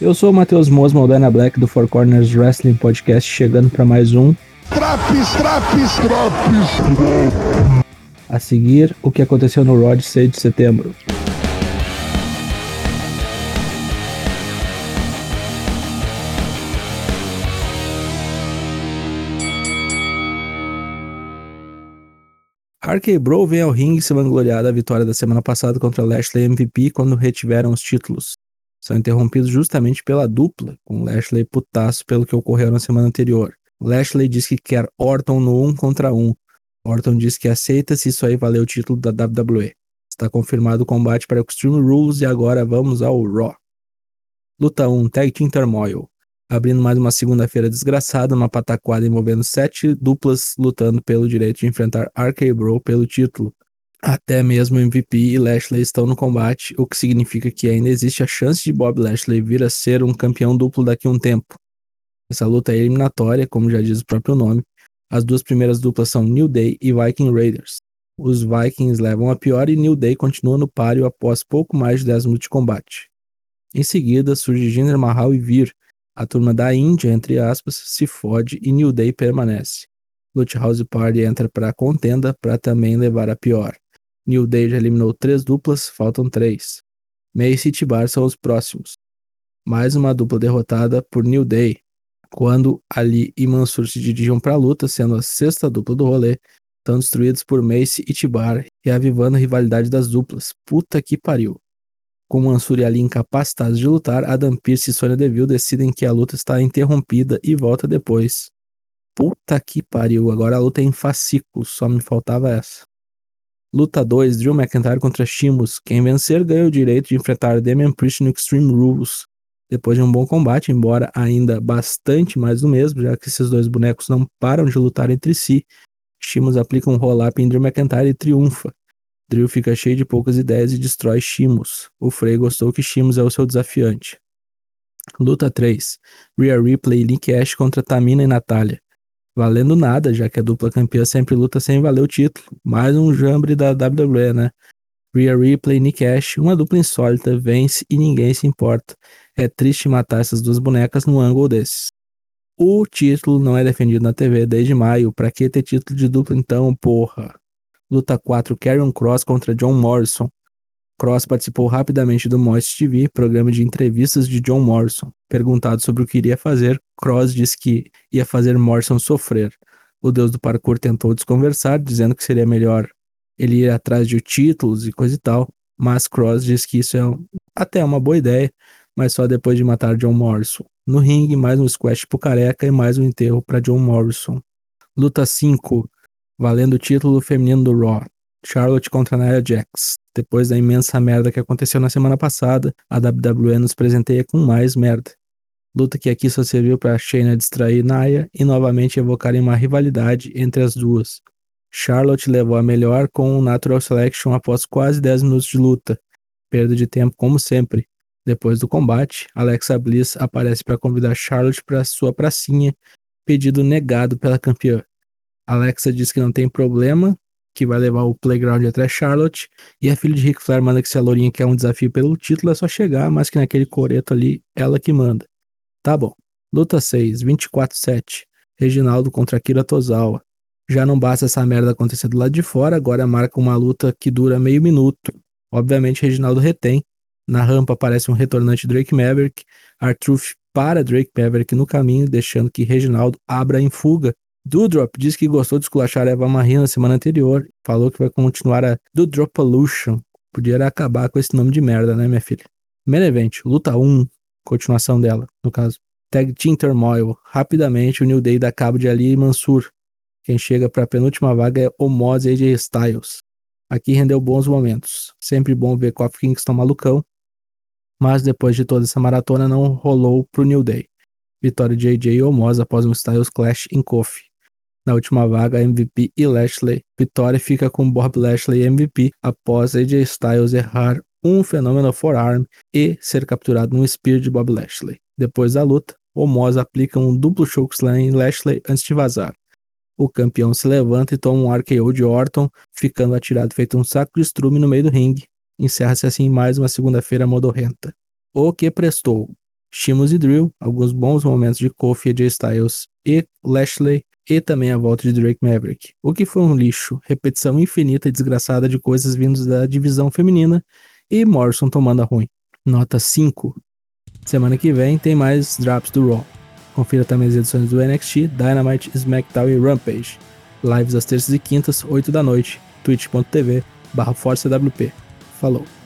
Eu sou o Matheus Mosma, o Dana Black do Four Corners Wrestling Podcast, chegando para mais um. Traps, traps, traps! A seguir, o que aconteceu no Raw de 6 de setembro. RK Bro vem ao ringue se vangloriar da vitória da semana passada contra Lashley MVP quando retiveram os títulos. São interrompidos justamente pela dupla, com Lashley putaço pelo que ocorreu na semana anterior. Lashley diz que quer Orton no 1 contra 1. Orton diz que aceita se isso aí valer o título da WWE. Está confirmado o combate para Extreme Rules e agora vamos ao Raw. Luta 1, Tag Team Turmoil abrindo mais uma segunda-feira desgraçada, uma pataquada envolvendo sete duplas lutando pelo direito de enfrentar RK Bro pelo título. Até mesmo MVP e Lashley estão no combate, o que significa que ainda existe a chance de Bob Lashley vir a ser um campeão duplo daqui a um tempo. Essa luta é eliminatória, como já diz o próprio nome. As duas primeiras duplas são New Day e Viking Raiders. Os Vikings levam a pior e New Day continua no páreo após pouco mais de 10 minutos de combate. Em seguida, surge Jinder Mahal e Vir, a turma da Índia, entre aspas, se fode e New Day permanece. Lucha House Party entra para a contenda para também levar a pior. New Day já eliminou três duplas, faltam três. Mace e Tibar são os próximos. Mais uma dupla derrotada por New Day. Quando Ali e Mansur se dirigem para a luta, sendo a sexta dupla do rolê, estão destruídos por Mace e Tibar, reavivando a rivalidade das duplas. Puta que pariu. Com Mansur e Ali incapacitados de lutar, Adam Pearce e Sonya Deville decidem que a luta está interrompida e volta depois. Puta que pariu, agora a luta é em fascículos, só me faltava essa. Luta 2, Drew McIntyre contra Shimus. Quem vencer ganha o direito de enfrentar Damian Priest no Extreme Rules. Depois de um bom combate, embora ainda bastante mais do mesmo, já que esses dois bonecos não param de lutar entre si, Shimus aplica um roll-up em Drew McIntyre e triunfa. Drill fica cheio de poucas ideias e destrói Shimos. O Frey gostou que Shimos é o seu desafiante. Luta 3. Rhea Ripley e Link Ash contra Tamina e Natália. Valendo nada, já que a dupla campeã sempre luta sem valer o título. Mais um jambre da WWE, né? Rhea Ripley Nick Ash, uma dupla insólita, vence e ninguém se importa. É triste matar essas duas bonecas num ângulo desses. O título não é defendido na TV desde maio. Pra que ter título de dupla então, porra? Luta 4, Karrion Cross contra John Morrison. Cross participou rapidamente do Moist TV, programa de entrevistas de John Morrison. Perguntado sobre o que iria fazer, Cross disse que ia fazer Morrison sofrer. O deus do parkour tentou desconversar, dizendo que seria melhor ele ir atrás de títulos e coisa e tal, mas Cross disse que isso é um, até uma boa ideia, mas só depois de matar John Morrison. No ringue, mais um squash pro careca e mais um enterro para John Morrison. Luta 5, valendo o título feminino do Raw. Charlotte contra Nia Jax. Depois da imensa merda que aconteceu na semana passada, a WWE nos presenteia com mais merda. Luta que aqui só serviu para Shayna distrair Nia e novamente evocarem uma rivalidade entre as duas. Charlotte levou a melhor com um Natural Selection após quase 10 minutos de luta. Perda de tempo como sempre. Depois do combate, Alexa Bliss aparece para convidar Charlotte para sua pracinha, pedido negado pela campeã. Alexa diz que não tem problema, que vai levar o Playground até Charlotte. E a filha de Rick Flair manda que se a Lourinha quer um desafio pelo título, é só chegar, mas que naquele coreto ali, ela que manda. Tá bom. Luta 6, 24-7. Reginaldo contra Akira Tozawa. Já não basta essa merda acontecer do lado de fora, agora marca uma luta que dura meio minuto. Obviamente, Reginaldo retém. Na rampa aparece um retornante Drake Maverick. Artruth para Drake Maverick no caminho, deixando que Reginaldo abra em fuga Doodrop disse que gostou de esculachar Eva Marie na semana anterior. Falou que vai continuar a Doodropolution. Podia acabar com esse nome de merda, né, minha filha? Main Event, luta 1, continuação dela, no caso. Tag Team Turmoil. Rapidamente, o New Day dá cabo de Ali e Mansur. Quem chega para a penúltima vaga é Omos e AJ Styles. Aqui rendeu bons momentos. Sempre bom ver Kofi Kingston malucão. Mas depois de toda essa maratona, não rolou pro New Day. Vitória de AJ e Omos após um Styles Clash em Kofi. Na última vaga, MVP e Lashley. Vitória fica com Bob Lashley MVP após AJ Styles errar um fenômeno forearm e ser capturado num spear de Bob Lashley. Depois da luta, Omos aplica um duplo chokeslam em Lashley antes de vazar. O campeão se levanta e toma um RKO de Orton, ficando atirado feito um saco de estrume no meio do ringue. Encerra-se assim mais uma segunda-feira modorrenta. O que prestou? Shimos e Drill, alguns bons momentos de Kofi, AJ Styles e Lashley, e também a volta de Drake Maverick. O que foi um lixo, repetição infinita e desgraçada de coisas vindas da divisão feminina e Morrison tomando a ruim. Nota 5. Semana que vem tem mais drops do Raw. Confira também as edições do NXT, Dynamite, SmackDown e Rampage. Lives às terças e quintas, 8 da noite, twitch.tv barra ForceWP. Falou!